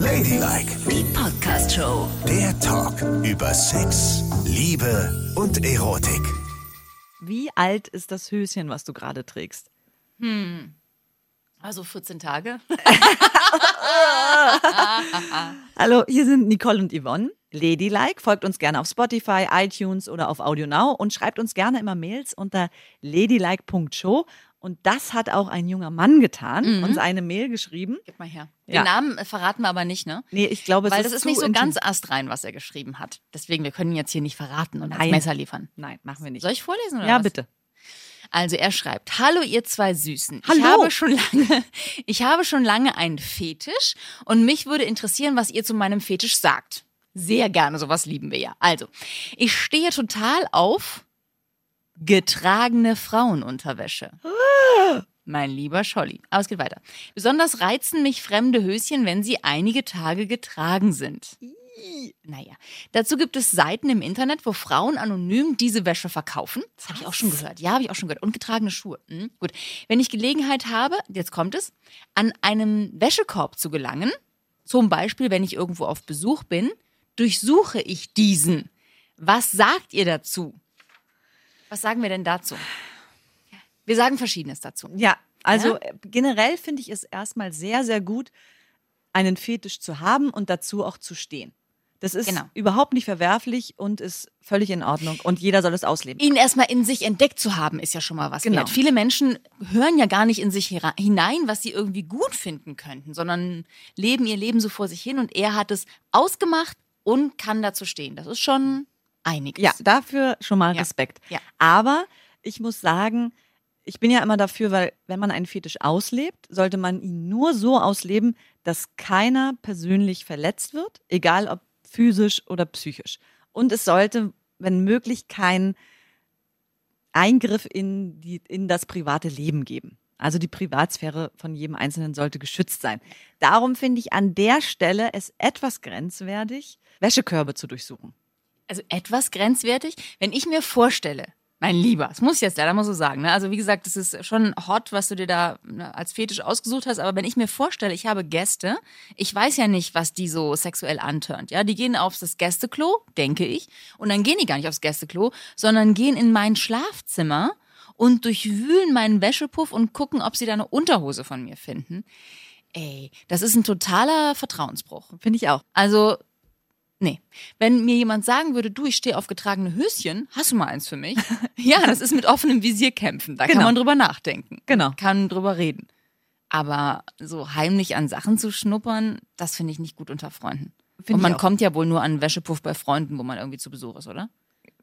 Ladylike, Die Podcast-Show. der Talk über Sex, Liebe und Erotik. Wie alt ist das Höschen, was du gerade trägst? Also 14 Tage. Hallo, hier sind Nicole und Yvonne. Ladylike, folgt uns gerne auf Spotify, iTunes oder auf AudioNow und schreibt uns gerne immer Mails unter ladylike.show. Und das hat auch ein junger Mann getan, uns eine Mail geschrieben. Gib mal her. Ja. Den Namen äh, verraten wir aber nicht, ne? Nee, ich glaube, es Weil das ist nicht so intim. ganz astrein, was er geschrieben hat. Deswegen, wir können ihn jetzt hier nicht verraten und als Messer liefern. Nein, machen wir nicht. Soll ich vorlesen oder ja, was? bitte. Also er schreibt: Hallo ihr zwei Süßen. Ich Hallo. habe schon lange, ich habe schon lange einen Fetisch und mich würde interessieren, was ihr zu meinem Fetisch sagt. Sehr gerne, sowas lieben wir ja. Also, ich stehe total auf getragene Frauenunterwäsche. Mein lieber Scholli. Aber es geht weiter. Besonders reizen mich fremde Höschen, wenn sie einige Tage getragen sind. Naja, dazu gibt es Seiten im Internet, wo Frauen anonym diese Wäsche verkaufen. Das habe ich auch schon gehört. Ja, habe ich auch schon gehört. Und getragene Schuhe. Hm, gut. Wenn ich Gelegenheit habe, jetzt kommt es, an einem Wäschekorb zu gelangen, zum Beispiel, wenn ich irgendwo auf Besuch bin, durchsuche ich diesen. Was sagt ihr dazu? Was sagen wir denn dazu? Wir sagen Verschiedenes dazu. Ja, also Ja? äh, generell finde ich es erstmal sehr, sehr gut, einen Fetisch zu haben und dazu auch zu stehen. Das ist Genau. überhaupt nicht verwerflich und ist völlig in Ordnung. Und jeder soll es ausleben. ihn erstmal in sich entdeckt zu haben, ist ja schon mal was Genau. wert. Viele Menschen hören ja gar nicht in sich hinein, was sie irgendwie gut finden könnten, sondern leben ihr Leben so vor sich hin und er hat es ausgemacht und kann dazu stehen. Das ist schon einiges. Ja, dafür schon mal Ja. Respekt. Ja. Aber ich muss sagen, ich bin ja immer dafür, weil wenn man einen Fetisch auslebt, sollte man ihn nur so ausleben, dass keiner persönlich verletzt wird, egal ob physisch oder psychisch. Und es sollte, wenn möglich, kein Eingriff in, die, in das private Leben geben. Also die Privatsphäre von jedem Einzelnen sollte geschützt sein. Darum finde ich an der Stelle es etwas grenzwertig, Wäschekörbe zu durchsuchen. Also etwas grenzwertig, wenn ich mir vorstelle, mein Lieber, das muss ich jetzt leider mal so sagen. Ne? Also wie gesagt, das ist schon hot, was du dir da ne, als Fetisch ausgesucht hast. Aber wenn ich mir vorstelle, ich habe Gäste, ich weiß ja nicht, was die so sexuell antörnt. Ja, die gehen aufs das Gästeklo, denke ich, und dann gehen die gar nicht aufs Gästeklo, sondern gehen in mein Schlafzimmer und durchwühlen meinen Wäschepuff und gucken, ob sie da eine Unterhose von mir finden. Ey, das ist ein totaler Vertrauensbruch. Finde ich auch. Also, nee. Wenn mir jemand sagen würde, du, ich stehe auf getragene Höschen, hast du mal eins für mich? ja, das ist mit offenem Visier kämpfen. Da Genau. kann man drüber nachdenken. Genau. Kann drüber reden. Aber so heimlich an Sachen zu schnuppern, das finde ich nicht gut unter Freunden. Find Und man kommt ja wohl nur an Wäschepuff bei Freunden, wo man irgendwie zu Besuch ist, oder?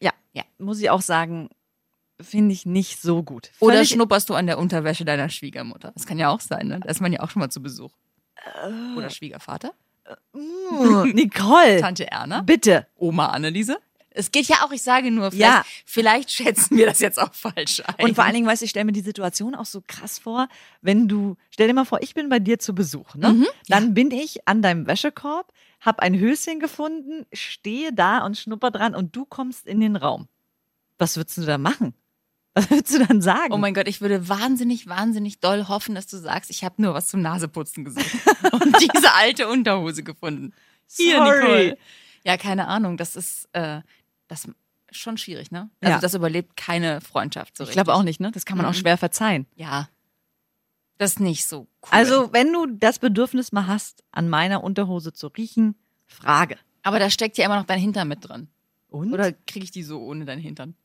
Ja, Ja. muss ich auch sagen, finde ich nicht so gut. Oder Völlig- schnupperst du an der Unterwäsche deiner Schwiegermutter? Das kann ja auch sein, ne? Da ist man ja auch schon mal zu Besuch. Äh. Oder Schwiegervater? Uh, Nicole, Tante Erna? bitte. Oma Anneliese? Es geht ja auch, ich sage nur, vielleicht, Ja. vielleicht schätzen wir das jetzt auch falsch ein. Und vor allen Dingen, weißt du, ich stelle mir die Situation auch so krass vor, wenn du, stell dir mal vor, ich bin bei dir zu Besuch, ne? Mhm, Dann bin ich an deinem Wäschekorb, hab ein Höschen gefunden, stehe da und schnupper dran und du kommst in den Raum. Was würdest du da machen? Was würdest du dann sagen? Oh mein Gott, ich würde wahnsinnig, wahnsinnig doll hoffen, dass du sagst, ich habe nur was zum Naseputzen gesucht und diese alte Unterhose gefunden. Hier, Sorry. Nicole. Ja, keine Ahnung, das ist, äh, das schon schwierig, ne? Also Ja. das überlebt keine Freundschaft so ich glaube auch nicht, ne? Das kann man auch Mhm. schwer verzeihen. Ja, das ist nicht so cool. Also, wenn du das Bedürfnis mal hast, an meiner Unterhose zu riechen, frage. Aber da steckt ja immer noch dein Hintern mit drin. Und? Oder kriege ich die so ohne dein Hintern?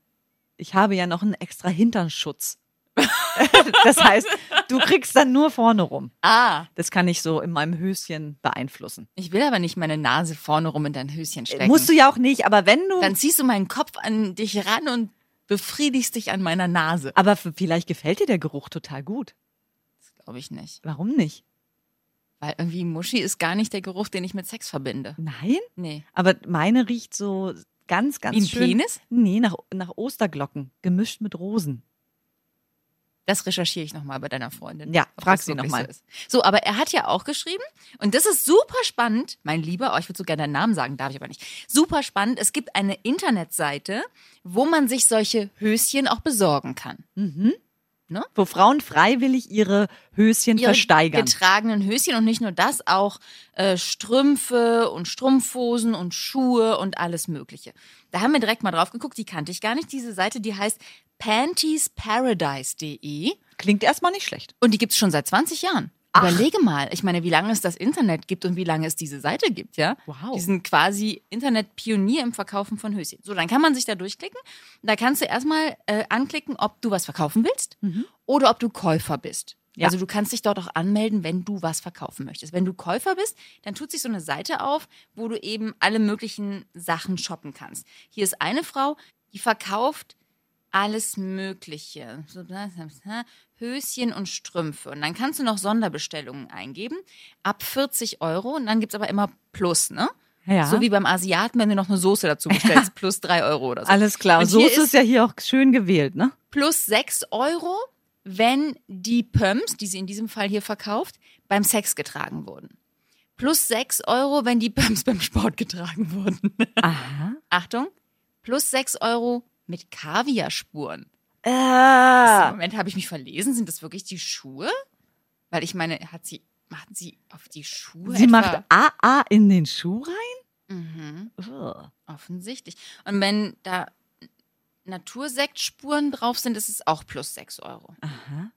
ich habe ja noch einen extra Hinternschutz. das heißt, du kriegst dann nur vorne rum. Ah, Das kann ich so in meinem Höschen beeinflussen. ich will aber nicht meine Nase vorne rum in dein Höschen stecken. Musst du ja auch nicht, aber wenn du. Dann ziehst du meinen Kopf an dich ran und befriedigst dich an meiner Nase. aber vielleicht gefällt dir der Geruch total gut. Glaube ich nicht. Warum nicht? Weil irgendwie Muschi ist gar nicht der Geruch, den ich mit Sex verbinde. Nein? Nee. Aber meine riecht so ganz, ganz Wie ein schön. Penis? Nee, nach, nach Osterglocken, gemischt mit Rosen. Das recherchiere ich nochmal bei deiner Freundin. Ja, frag sie wirklich noch mal. So, so, aber er hat ja auch geschrieben, und das ist super spannend, mein Lieber, oh, ich würde so gerne deinen Namen sagen, darf ich aber nicht. Super spannend, es gibt eine Internetseite, wo man sich solche Höschen auch besorgen kann. Mhm. ne? Wo Frauen freiwillig ihre Höschen Ihre versteigern. getragenen Höschen und nicht nur das, auch äh, Strümpfe und Strumpfhosen und Schuhe und alles Mögliche. Da haben wir direkt mal drauf geguckt, die kannte ich gar nicht. Diese Seite, die heißt pantiesparadise.de Klingt erstmal nicht schlecht. und die gibt's schon seit 20 Jahren. Überlege mal, ich meine, wie lange es das Internet gibt und wie lange es diese Seite gibt, ja? Wow. Die sind quasi Internetpionier im Verkaufen von Höschen. So, dann kann man sich da durchklicken. Da kannst du erstmal äh, anklicken, ob du was verkaufen willst oder ob du Käufer bist. Ja. Also du kannst dich dort auch anmelden, wenn du was verkaufen möchtest. Wenn du Käufer bist, dann tut sich so eine Seite auf, wo du eben alle möglichen Sachen shoppen kannst. Hier ist eine Frau, die verkauft alles Mögliche. So, Höschen und Strümpfe. Und dann kannst du noch Sonderbestellungen eingeben. Ab 40 Euro. Und dann gibt's aber immer Plus, ne? Ja. So wie beim Asiaten, wenn du noch eine Soße dazu bestellst, plus 3 Euro oder so. Alles klar. Und So hier ist es ja hier auch schön gewählt, ne? plus 6 Euro, wenn die Pumps, die sie in diesem Fall hier verkauft, beim Sex getragen wurden. Plus 6 Euro, wenn die Pumps beim Sport getragen wurden. Aha. Achtung, plus 6 Euro mit Kaviarspuren. Äh, Moment, habe ich mich verlesen? Sind das wirklich die Schuhe? Weil ich meine, hat sie, macht sie auf die Schuhe sie etwa? macht AA in den Schuh rein? Mhm, Ugh. offensichtlich. Und wenn da Natursektspuren drauf sind, ist es auch plus 6 Euro. Aha.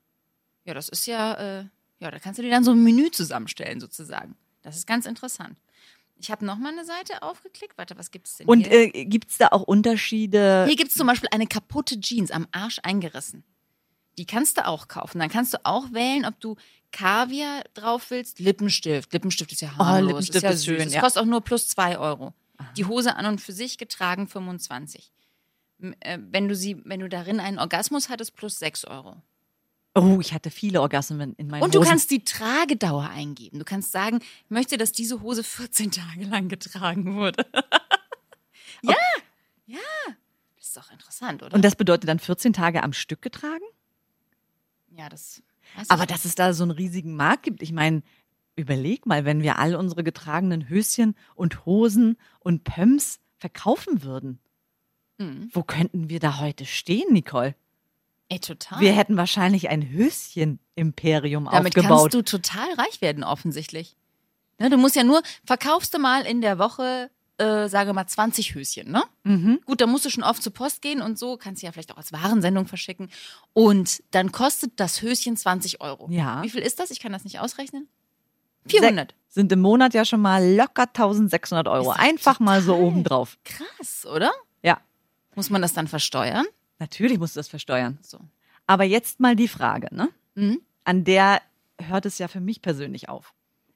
Ja, das ist ja, äh, ja, da kannst du dir dann so ein Menü zusammenstellen, sozusagen. Das ist ganz interessant. Ich habe noch mal eine Seite aufgeklickt. Warte, was gibt es denn Und hier? äh, gibt es da auch Unterschiede? hier gibt es zum Beispiel eine kaputte Jeans am Arsch eingerissen. Die kannst du auch kaufen. Dann kannst du auch wählen, ob du Kaviar drauf willst. Lippenstift. Lippenstift ist ja harmlos. Lippenstift ist, ja ist süß. schön, ja. kostet auch nur plus 2 Euro. Die Hose an und für sich getragen 25. M- äh, Wenn du sie, wenn du darin einen Orgasmus hattest, plus 6 Euro. Oh, ich hatte viele Orgasmen in meinen Und du Hosen. kannst die Tragedauer eingeben. Du kannst sagen, ich möchte, dass diese Hose 14 Tage lang getragen wurde. ja, ja. Das ist doch interessant, oder? Und das bedeutet dann 14 Tage am Stück getragen? ja, das. Aber nicht. dass es da so einen riesigen Markt gibt, ich meine, überleg mal, wenn wir all unsere getragenen Höschen und Hosen und Pumps verkaufen würden. Mhm. Wo könnten wir da heute stehen, Nicole? Ey, total. Wir hätten wahrscheinlich ein Höschen-Imperium Damit aufgebaut. kannst du total reich werden, offensichtlich. Ne, du musst ja nur, verkaufst du mal in der Woche, äh, sage mal, 20 Höschen, ne? mhm. Gut, da musst du schon oft zur Post gehen und so, kannst du ja vielleicht auch als Warensendung verschicken. Und dann kostet das Höschen 20 Euro. Ja. Wie viel ist das? Ich kann das nicht ausrechnen. 400. Sind im Monat ja schon mal locker 1600 Euro. Einfach mal so obendrauf. Krass, oder? Ja, Muss man das dann versteuern? Natürlich musst du das versteuern. So. Aber jetzt mal die Frage, ne? Mhm. An der hört es ja für mich persönlich auf.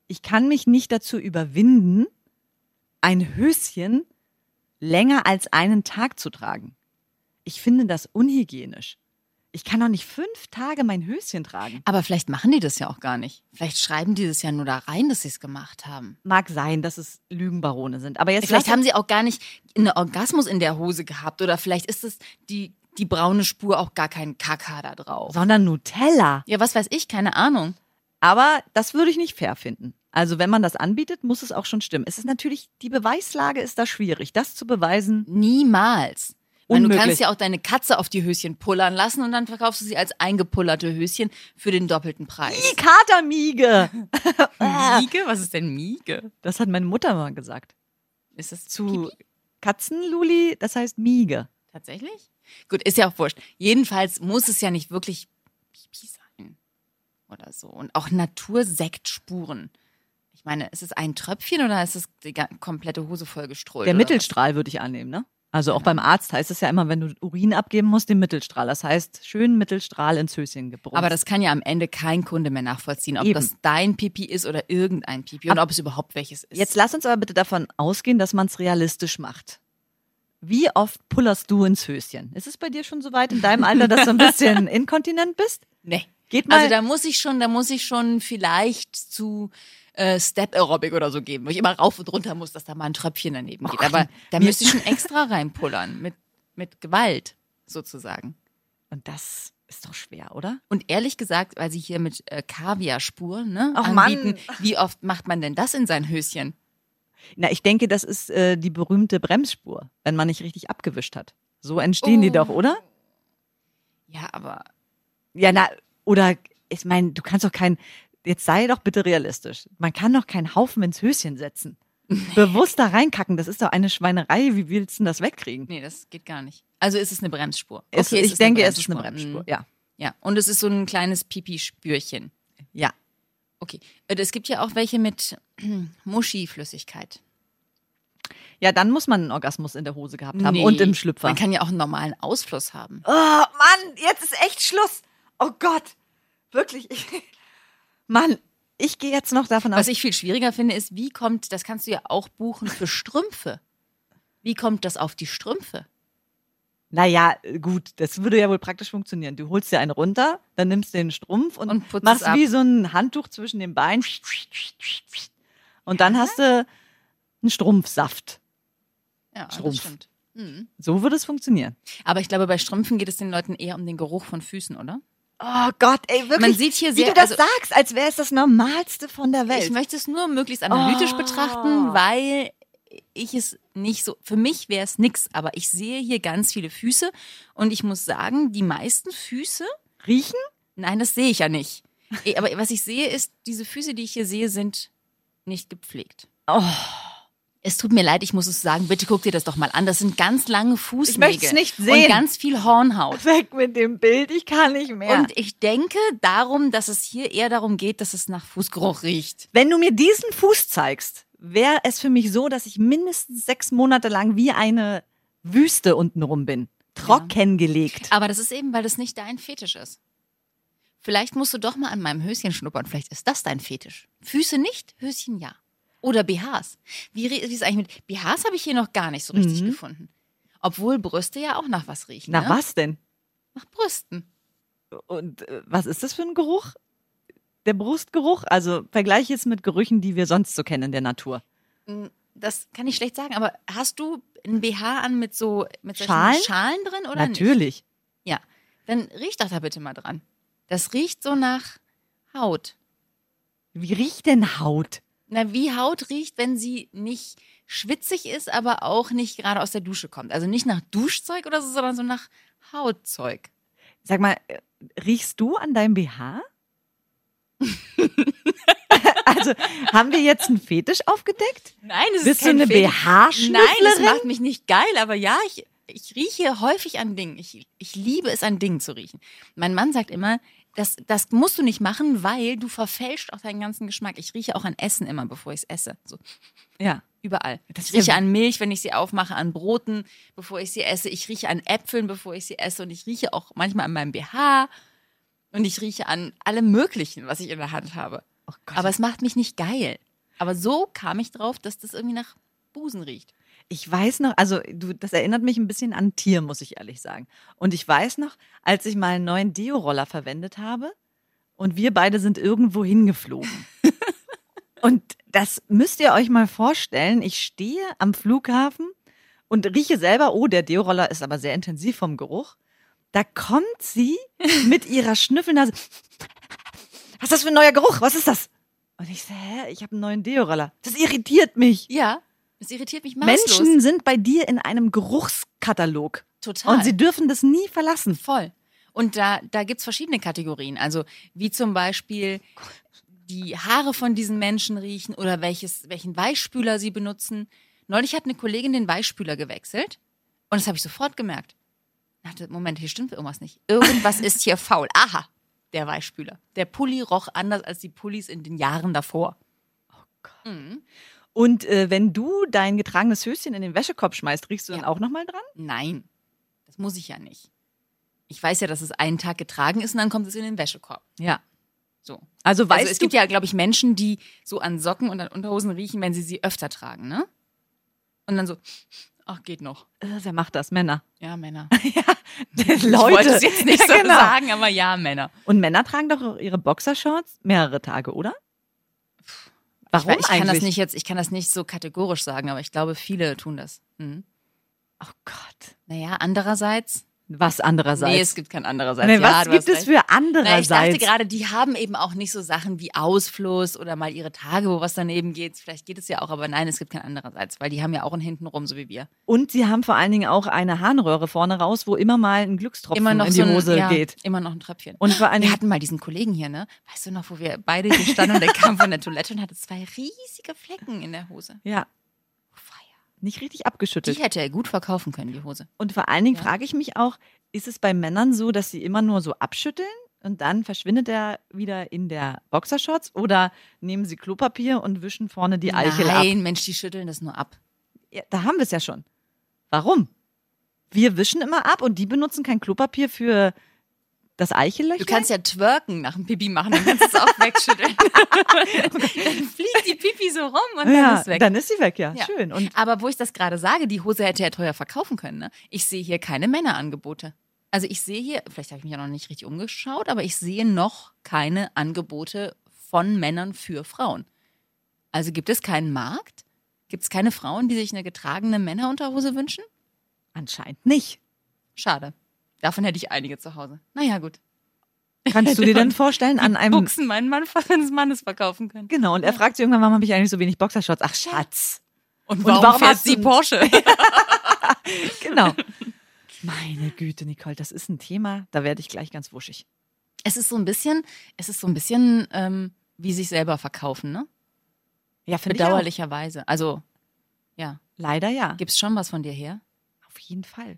Ich kann mich nicht dazu überwinden, ein Höschen länger als einen Tag zu tragen. Ich finde das unhygienisch. Ich kann doch nicht fünf Tage mein Höschen tragen. Aber vielleicht machen die das ja auch gar nicht. Vielleicht schreiben die das ja nur da rein, dass sie es gemacht haben. Mag sein, dass es Lügenbarone sind. Aber jetzt Vielleicht haben sie auch gar nicht einen Orgasmus in der Hose gehabt oder vielleicht ist es die, die braune Spur auch gar kein Kaka da drauf. sondern Nutella. Ja, was weiß ich, keine Ahnung. Aber das würde ich nicht fair finden. Also wenn man das anbietet, muss es auch schon stimmen. Es ist natürlich, die Beweislage ist da schwierig, das zu beweisen. Niemals. Weil du kannst ja auch deine Katze auf die Höschen pullern lassen und dann verkaufst du sie als eingepullerte Höschen für den doppelten Die Preis. Katermiege. Miege? Was ist denn Miege? Das hat meine Mutter mal gesagt. Ist das Zu? Katzenluli, das heißt Miege. Tatsächlich? Gut, ist ja auch wurscht. Jedenfalls muss es ja nicht wirklich Pipi sein. Oder so. Und auch Natursektspuren. Ich meine, ist es ein Tröpfchen oder ist es die komplette Hose voll gestrollt? Der Mittelstrahl würde ich annehmen, ne? Also auch beim Arzt heißt es ja immer, wenn du Urin abgeben musst, den Mittelstrahl. Das heißt, schön Mittelstrahl ins Höschen gebrummt. Aber das kann ja am Ende kein Kunde mehr nachvollziehen, ob Eben. das dein Pipi ist oder irgendein Pipi und ob es überhaupt welches ist. Jetzt lass uns aber bitte davon ausgehen, dass man es realistisch macht. Wie oft pullerst du ins Höschen? Ist es bei dir schon so weit in deinem Alter, dass du ein bisschen inkontinent bist? Nee. Geht mal. Also da muss ich schon, da muss ich schon vielleicht zu äh, Step Aerobic oder so geben, wo ich immer rauf und runter muss, dass da mal ein Tröpfchen daneben geht. Gott, Aber da müsste ich schon extra reinpullern, mit, mit Gewalt sozusagen. Und das ist doch schwer, oder? Und ehrlich gesagt, weil sie hier mit äh, Kaviarspuren ne, Ach, anbieten, Mann. wie oft macht man denn das in sein Höschen? Na, ich denke, das ist äh, die berühmte Bremsspur, wenn man nicht richtig abgewischt hat. So entstehen die Oh. doch, oder? Ja, aber Ja, na, oder ich meine, du kannst doch kein, jetzt sei doch bitte realistisch. Man kann doch keinen Haufen ins Höschen setzen. Bewusst da reinkacken, das ist doch eine Schweinerei. Wie willst du denn das wegkriegen? Nee, das geht gar nicht. Also ist es eine Bremsspur. Es, Okay, ich ist eine denke, es ist eine Bremsspur. Bremsspur. Mhm. Ja. Ja, und es ist so ein kleines Pipi-Spürchen. Ja. Okay. Äh, Es gibt ja auch welche mit Muschi-Flüssigkeit. Ja, dann muss man einen Orgasmus in der Hose gehabt haben Nee, und im Schlüpfer. Man kann ja auch einen normalen Ausfluss haben. Oh, Mann, jetzt ist echt Schluss. Oh Gott. Wirklich. Ich, Mann, ich gehe jetzt noch davon aus. Was ich viel schwieriger finde, ist, wie kommt, das kannst du ja auch buchen für Strümpfe. Wie kommt das auf die Strümpfe? Naja, gut, das würde ja wohl praktisch funktionieren. Du holst dir einen runter, dann nimmst du den Strumpf und, Und machst wie so ein Handtuch zwischen den Beinen. Und dann hast du einen Strumpfsaft. Ja, Strumpf. das stimmt. Mhm. So würde es funktionieren. Aber ich glaube, bei Strümpfen geht es den Leuten eher um den Geruch von Füßen, oder? Oh Gott, ey, wirklich. Man sieht hier wie sehr- du das also- sagst, als wäre es das Normalste von der Welt. Ich möchte es nur möglichst analytisch Oh. betrachten, weil ich es nicht so, für mich wäre es nix, aber ich sehe hier ganz viele Füße und ich muss sagen, die meisten Füße, Riechen? nein, das sehe ich ja nicht. Aber was ich sehe, ist, diese Füße, die ich hier sehe, sind nicht gepflegt. Oh. Es tut mir leid, ich muss es sagen, bitte guck dir das doch mal an. Das sind ganz lange Fußnägel. Ich möcht's nicht sehen. Und ganz viel Hornhaut. Weg mit dem Bild, ich kann nicht mehr. Und ich denke darum, dass es hier eher darum geht, dass es nach Fußgeruch riecht. Wenn du mir diesen Fuß zeigst, wäre es für mich so, dass ich mindestens sechs Monate lang wie eine Wüste untenrum bin. Trockengelegt. Aber das ist eben, weil das nicht dein Fetisch ist. Vielleicht musst du doch mal an meinem Höschen schnuppern. Vielleicht ist das dein Fetisch. Füße nicht, Höschen ja. Oder BHs. Wie, wie ist eigentlich mit BHs habe ich hier noch gar nicht so richtig Mhm. gefunden. Obwohl Brüste ja auch nach was riechen. Nach ne? was denn? Nach Brüsten. Und äh, was ist das für ein Geruch? Der Brustgeruch? Also vergleich es mit Gerüchen, die wir sonst so kennen in der Natur. Das kann ich schlecht sagen, aber hast du ein BH an mit so mit Schalen? Schalen drin oder nicht? Natürlich. Ja. Dann riech doch da bitte mal dran. Das riecht so nach Haut. Wie riecht denn Haut? Na, wie Haut riecht, wenn sie nicht schwitzig ist, aber auch nicht gerade aus der Dusche kommt. Also nicht nach Duschzeug oder so, sondern so nach Hautzeug. Sag mal, äh, riechst du an deinem BH? also, haben wir jetzt einen Fetisch aufgedeckt? Nein, es Bist du eine. BH-Schnüfflerin? Nein, das macht mich nicht geil, aber ja, ich, ich rieche häufig an Dingen. Ich, ich liebe es, an Dingen zu riechen. Mein Mann sagt immer, das, das musst du nicht machen, weil du verfälscht auch deinen ganzen Geschmack. Ich rieche auch an Essen immer, bevor ich es esse. So. Ja. Überall. Das ich ist rieche an Milch, wenn ich sie aufmache, an Broten, bevor ich sie esse. Ich rieche an Äpfeln, bevor ich sie esse. Und ich rieche auch manchmal an meinem BH. Und ich rieche an allem Möglichen, was ich in der Hand habe. Oh. Aber es macht mich nicht geil. Aber so kam ich drauf, dass das irgendwie nach Busen riecht. Ich weiß noch, also du, das erinnert mich ein bisschen an Tier, muss ich ehrlich sagen. Und ich weiß noch, als ich mal einen neuen Deo-Roller verwendet habe und wir beide sind irgendwo hingeflogen. und das müsst ihr euch mal vorstellen. Ich stehe am Flughafen und rieche selber, oh, der Deo-Roller ist aber sehr intensiv vom Geruch. Da kommt sie mit ihrer Schnüffelnase. Was ist das für ein neuer Geruch? Was ist das? Und ich so, hä, ich habe einen neuen Deo-Roller. Das irritiert mich. Ja, das irritiert mich maßlos. Menschen sind bei dir in einem Geruchskatalog. Total. Und sie dürfen das nie verlassen. Voll. Und da, da gibt's verschiedene Kategorien. Also wie zum Beispiel die Haare von diesen Menschen riechen oder welches, welchen Weichspüler sie benutzen. Neulich hat eine Kollegin den Weichspüler gewechselt und das habe ich sofort gemerkt. Dachte, Moment, hier stimmt irgendwas nicht. Irgendwas ist hier faul. Aha, der Weichspüler. Der Pulli roch anders als die Pullis in den Jahren davor. Und äh, wenn du dein getragenes Höschen in den Wäschekorb schmeißt, riechst du dann Ja. auch nochmal dran? Nein, das muss ich ja nicht. Ich weiß ja, dass es einen Tag getragen ist und dann kommt es in den Wäschekorb. Ja. So. Also weißt also es gibt ja, glaube ich, Menschen, die so an Socken und an Unterhosen riechen, wenn sie sie öfter tragen, ne? Und dann so, ach, geht noch. äh, wer macht das? Männer. Ja, Männer. Leute. Ich wollte es jetzt nicht ja, so genau. sagen, aber ja, Männer. Und Männer tragen doch ihre Boxershorts mehrere Tage, oder? Warum ich, ich kann das nicht jetzt, ich kann das nicht so kategorisch sagen, aber ich glaube, viele tun das. Mhm. Oh Gott. Naja, andererseits, Was andererseits? Nee, es gibt kein andererseits. Nee, ja, was du gibt es recht. für Na, ich andererseits? dachte gerade, die haben eben auch nicht so Sachen wie Ausfluss oder mal ihre Tage, wo was daneben geht. Vielleicht geht es ja auch, aber nein, es gibt kein andererseits, weil die haben ja auch einen hintenrum, so wie wir. Und sie haben vor allen Dingen auch eine Harnröhre vorne raus, wo immer mal ein Glückstropfen Immer noch in so die ein, Hose ja, geht. Immer noch ein Tröpfchen. Und vor allen wir hatten mal diesen Kollegen hier, ne? Weißt du noch, wo wir beide hier standen und der kam von der Toilette und hatte zwei riesige Flecken in der Hose. ja. Nicht richtig Die abgeschüttelt. hätte er gut verkaufen können, die Hose. Und vor allen Dingen Ja. frage ich mich auch, ist es bei Männern so, dass sie immer nur so abschütteln und dann verschwindet er wieder in der Boxershorts oder nehmen sie Klopapier und wischen vorne die Eichel ab? Nein, Mensch, die schütteln das nur ab. Ja, da haben wir es ja schon. Warum? Wir wischen immer ab und die benutzen kein Klopapier für das Eichelöchlein? Du kannst ja twerken nach dem Pipi machen, dann kannst du es auch wegschütteln. dann fliegt die Pipi so rum und dann ja, ist weg. dann ist sie weg, ja. Ja. Schön. Und Aber wo ich das gerade sage, die Hose hätte er teuer verkaufen können. Ne? Ich sehe hier keine Männerangebote. Also ich sehe hier, vielleicht habe ich mich ja noch nicht richtig umgeschaut, aber ich sehe noch keine Angebote von Männern für Frauen. Also gibt es keinen Markt? Gibt es keine Frauen, die sich eine getragene Männerunterhose wünschen? anscheinend nicht. Schade. Davon hätte ich einige zu Hause. Naja, gut. Kannst du dir denn vorstellen, an einem. Buchsen meinen Mann seines Mannes verkaufen können. Genau, und er fragt sich irgendwann, warum habe ich eigentlich so wenig Boxershorts? Ach, Schatz. Und warum warum, fährt sie Porsche? Genau. Meine Güte, Nicole, das ist ein Thema, da werde ich gleich ganz wuschig. es ist so ein bisschen, es ist so ein bisschen ähm, wie sich selber verkaufen, ne? Ja, finde ich. Bedauerlicherweise. Also, ja. Leider ja. Gibt's schon was von dir her? Auf jeden Fall.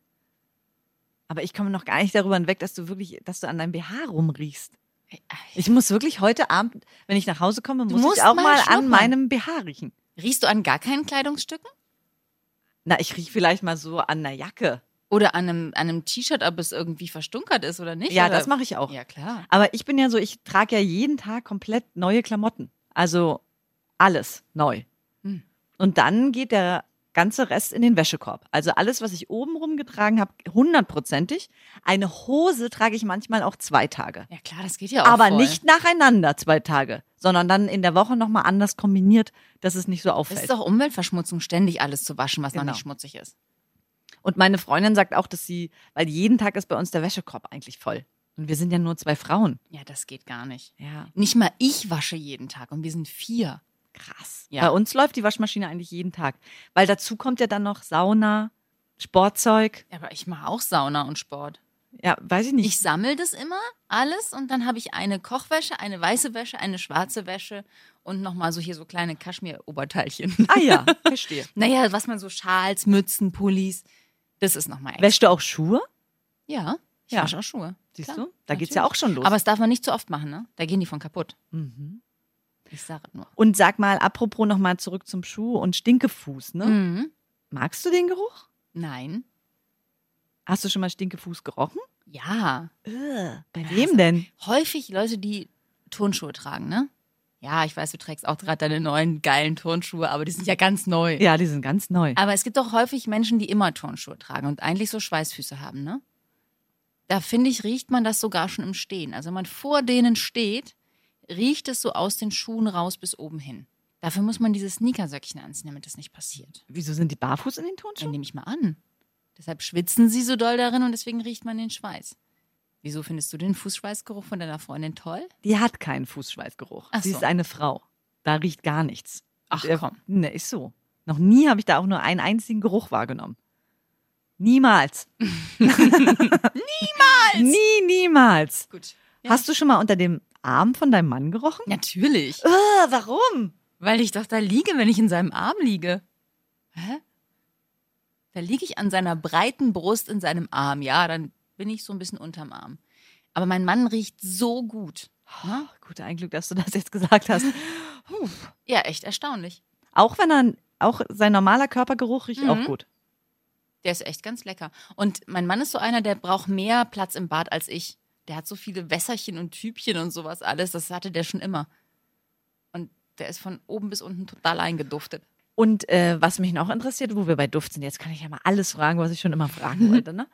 Aber ich komme noch gar nicht darüber hinweg, dass du wirklich, dass du an deinem BH rumriechst. Ich muss wirklich heute Abend, wenn ich nach Hause komme, muss ich auch mal mal, an meinem BH riechen. Riechst du an gar keinen Kleidungsstücken? Na, ich rieche vielleicht mal so an einer Jacke. Oder an einem, an einem T-Shirt, ob es irgendwie verstunkert ist oder nicht? Ja, oder? das mache ich auch. Ja, klar. Aber ich bin ja so, ich trage ja jeden Tag komplett neue Klamotten. Also alles neu. Hm. Und dann geht der ganze Rest in den Wäschekorb. Also alles, was ich oben rum getragen habe, hundertprozentig. Eine Hose trage ich manchmal auch zwei Tage. Ja, klar, das geht ja auch. Aber voll. nicht nacheinander zwei Tage, sondern dann in der Woche nochmal anders kombiniert, dass es nicht so auffällt. ist doch Umweltverschmutzung, ständig alles zu waschen, was noch Genau. nicht schmutzig ist. Und meine Freundin sagt auch, dass sie, weil jeden Tag ist bei uns der Wäschekorb eigentlich voll. Und wir sind ja nur zwei Frauen. Ja, das geht gar nicht. Ja, Nicht mal ich wasche jeden Tag und wir sind vier. Krass. Ja. Bei uns läuft die Waschmaschine eigentlich jeden Tag. Weil dazu kommt ja dann noch Sauna, Sportzeug. Ja, aber ich mache auch Sauna und Sport. Ja, weiß ich nicht. Ich sammle das immer alles und dann habe ich eine Kochwäsche, eine weiße Wäsche, eine schwarze Wäsche und nochmal so hier so kleine Kaschmir-Oberteilchen. ah ja, verstehe. Naja, was man so Schals, Mützen, Pullis, das ist nochmal extra. Wäschst du auch Schuhe? Ja, ich Ja. wasche auch Schuhe. Siehst Klar, du? Da geht's ja natürlich. auch schon los. Aber das darf man nicht zu oft machen, ne? Da gehen die von kaputt. mhm. Ich sage nur. Und sag mal, apropos nochmal zurück zum Schuh und Stinkefuß, ne? Mhm. Magst du den Geruch? Nein. Hast du schon mal Stinkefuß gerochen? Ja. bei Ja, wem so- denn? Häufig Leute, die Turnschuhe tragen, ne? Ja, ich weiß, du trägst auch gerade deine neuen geilen Turnschuhe, aber die sind ja ganz neu. Ja, die sind ganz neu. Aber es gibt auch häufig Menschen, die immer Turnschuhe tragen und eigentlich so Schweißfüße haben, ne? Da finde ich, riecht man das sogar schon im Stehen. Also wenn man vor denen steht, riecht es so aus den Schuhen raus bis oben hin. Dafür muss man diese Sneakersöckchen anziehen, damit das nicht passiert. Wieso sind die barfuß in den Dann Turnschuhen? nehme ich mal an. Deshalb schwitzen sie so doll darin und deswegen riecht man den Schweiß. Wieso findest du den Fußschweißgeruch von deiner Freundin toll? Die hat keinen Fußschweißgeruch. Ach Sie so. ist eine Frau. Da riecht gar nichts. Ach Äh, komm. Ne, ist so. Noch nie habe ich da auch nur einen einzigen Geruch wahrgenommen. Niemals. niemals. Nie, niemals. Gut. Hast du schon mal unter dem Arm von deinem Mann gerochen? Natürlich. Äh, warum? Weil ich doch da liege, wenn ich in seinem Arm liege. Hä? Da liege ich an seiner breiten Brust in seinem Arm. Ja, dann bin ich so ein bisschen unterm Arm. Aber mein Mann riecht so gut. Ne? Oh, gut, ein Glück, dass du das jetzt gesagt hast. Puh. Ja, echt erstaunlich. Auch wenn er, auch sein normaler Körpergeruch riecht Mhm. auch gut. Der ist echt ganz lecker. Und mein Mann ist so einer, der braucht mehr Platz im Bad als ich. Der hat so viele Wässerchen und Typchen und sowas alles. Das hatte der schon immer. Und der ist von oben bis unten total eingeduftet. Und äh, was mich noch interessiert, wo wir bei Duft sind, jetzt kann ich ja mal alles fragen, was ich schon immer fragen wollte. Ne?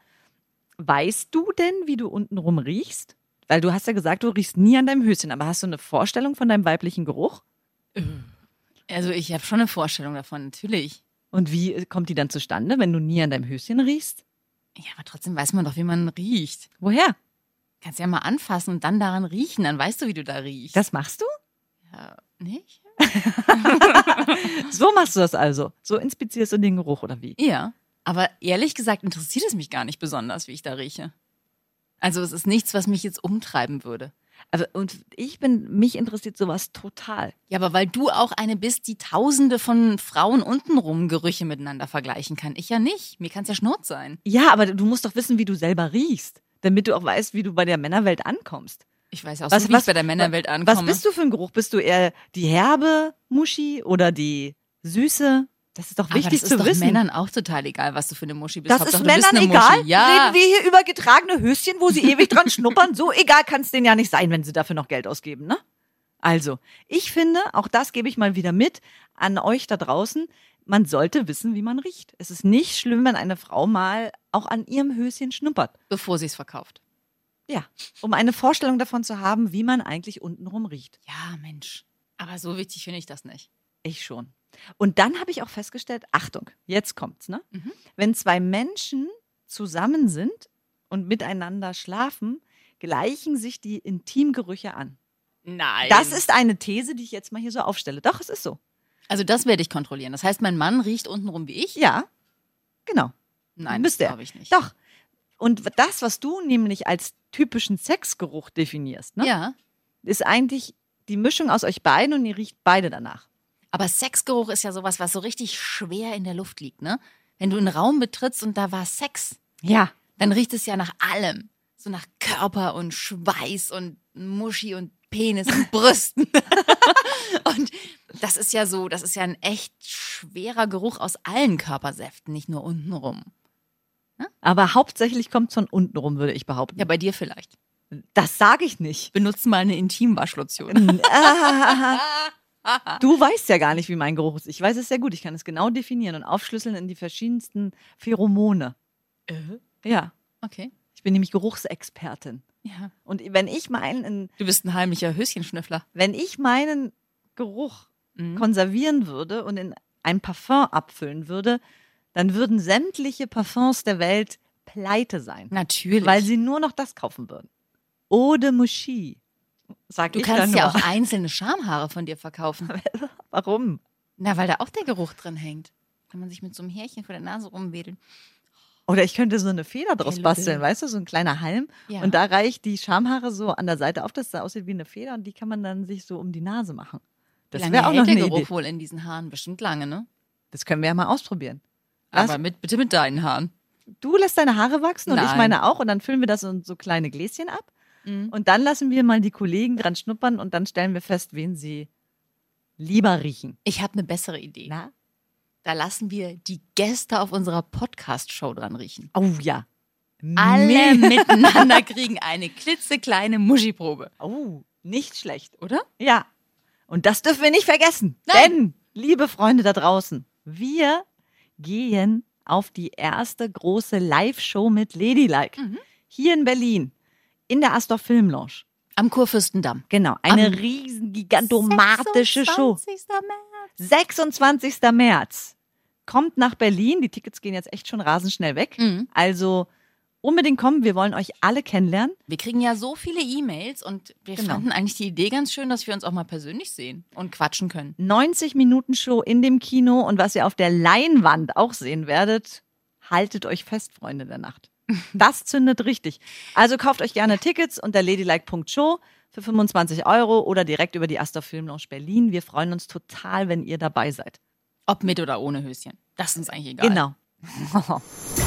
Weißt du denn, wie du untenrum riechst? Weil du hast ja gesagt, du riechst nie an deinem Höschen, aber hast du eine Vorstellung von deinem weiblichen Geruch? Also ich habe schon eine Vorstellung davon, natürlich. Und wie äh, kommt die dann zustande, wenn du nie an deinem Höschen riechst? Ja, aber trotzdem weiß man doch, wie man riecht. Woher? Kannst ja mal anfassen und dann daran riechen, dann weißt du, wie du da riechst. Das machst du? ja, nicht? So machst du das also. So inspizierst du den Geruch oder wie? Ja. Aber ehrlich gesagt interessiert es mich gar nicht besonders, wie ich da rieche. Also es ist nichts, was mich jetzt umtreiben würde. Also, und ich bin, mich interessiert sowas total. Ja, aber weil du auch eine bist, die tausende von Frauen untenrum Gerüche miteinander vergleichen kann. Ich ja nicht. Mir kann es ja Schnurz sein. Ja, aber du musst doch wissen, wie du selber riechst, damit du auch weißt, wie du bei der Männerwelt ankommst. Ich weiß auch Was- so, wie was- ich bei der Männerwelt ankomme. Was bist du für ein Geruch? Bist du eher die herbe Muschi oder die süße? Das ist doch aber wichtig das zu ist doch wissen. Männern auch total egal, was du für eine Muschi bist. das Hauptsache, ist Männern egal. Ja. Reden wir hier über getragene Höschen, wo sie ewig dran schnuppern? So egal kann es denen ja nicht sein, wenn sie dafür noch Geld ausgeben, ne? Also, ich finde, auch das gebe ich mal wieder mit an euch da draußen. Man sollte wissen, wie man riecht. Es ist nicht schlimm, wenn eine Frau mal auch an ihrem Höschen schnuppert. Bevor sie es verkauft. Ja, um eine Vorstellung davon zu haben, wie man eigentlich untenrum riecht. Ja, Mensch. Aber so wichtig finde ich das nicht. Ich schon. Und dann habe ich auch festgestellt, Achtung, jetzt kommt's, ne? Mhm. Wenn zwei Menschen zusammen sind und miteinander schlafen, gleichen sich die Intimgerüche an. Nein. Das ist eine These, die ich jetzt mal hier so aufstelle. Doch, es ist so. also das werde ich kontrollieren. Das heißt, mein Mann riecht untenrum wie ich? Ja, genau. Nein, das Müsste er. glaube ich nicht. Doch. Und das, was du nämlich als typischen Sexgeruch definierst, ne, Ja. ist eigentlich die Mischung aus euch beiden und ihr riecht beide danach. Aber Sexgeruch ist ja sowas, was so richtig schwer in der Luft liegt, ne? Wenn du einen Raum betrittst und da war Sex, Ja. dann riecht es ja nach allem. So nach Körper und Schweiß und Muschi und Penis und Brüsten. und das ist ja so, das ist ja ein echt schwerer Geruch aus allen Körpersäften, nicht nur untenrum. Aber hauptsächlich kommt es von unten rum, würde ich behaupten. Ja, bei dir vielleicht. Das sage ich nicht. Benutzt mal eine Intimwaschlotion. Du weißt ja gar nicht, wie mein Geruch ist. Ich weiß es sehr gut. Ich kann es genau definieren und aufschlüsseln in die verschiedensten Pheromone. Ja, Okay. ich bin nämlich Geruchsexpertin. Ja. Und wenn ich meinen, Du bist ein heimlicher Höschenschnüffler. wenn ich meinen Geruch Mhm. konservieren würde und in ein Parfum abfüllen würde, dann würden sämtliche Parfums der Welt pleite sein, Natürlich. weil sie nur noch das kaufen würden. Eau de Mouchi. Sag du ich kannst ja nur. auch einzelne Schamhaare von dir verkaufen. Warum? Na, weil da auch der Geruch drin hängt. Kann man sich mit so einem Härchen vor der Nase rumwedeln. Oder ich könnte so eine Feder draus basteln, weißt du, so ein kleiner Halm. Ja. Und da reicht die Schamhaare so an der Seite auf, dass das aussieht wie eine Feder und die kann man dann sich so um die Nase machen. Das wäre auch hält noch der eine Geruch Idee. wohl in diesen Haaren? Bestimmt lange, ne? Das können wir ja mal ausprobieren. Was? Aber mit, bitte mit deinen Haaren. Du lässt deine Haare wachsen und ich Nein. meine auch und dann füllen wir das in so kleine Gläschen ab Mhm. und dann lassen wir mal die Kollegen dran schnuppern und dann stellen wir fest, wen sie lieber riechen. Ich habe eine bessere Idee. Na? Da lassen wir die Gäste auf unserer Podcast-Show dran riechen. Oh ja. Alle miteinander kriegen eine klitzekleine Muschiprobe. Oh, nicht schlecht. Oder? Ja. Und das dürfen wir nicht vergessen. Nein. Denn, liebe Freunde da draußen, wir gehen auf die erste große Live-Show mit Ladylike. Mhm. Hier in Berlin. In der Astor Film Lounge. Am Kurfürstendamm. Genau. Eine Am riesen, gigantomatische Show. 26. März. 26. März. Kommt nach Berlin. Die Tickets gehen jetzt echt schon rasend schnell weg. Mhm. Also unbedingt kommen. Wir wollen euch alle kennenlernen. Wir kriegen ja so viele E-Mails und wir Genau. fanden eigentlich die Idee ganz schön, dass wir uns auch mal persönlich sehen und quatschen können. 90 Minuten Show in dem Kino und was ihr auf der Leinwand auch sehen werdet, haltet euch fest, Freunde der Nacht. Das zündet richtig. Also kauft euch gerne Tickets unter ladylike.show für 25 Euro oder direkt über die Astor Film Lounge Berlin. Wir freuen uns total, wenn ihr dabei seid. Ob mit oder ohne Höschen. Das ist uns eigentlich egal. Genau.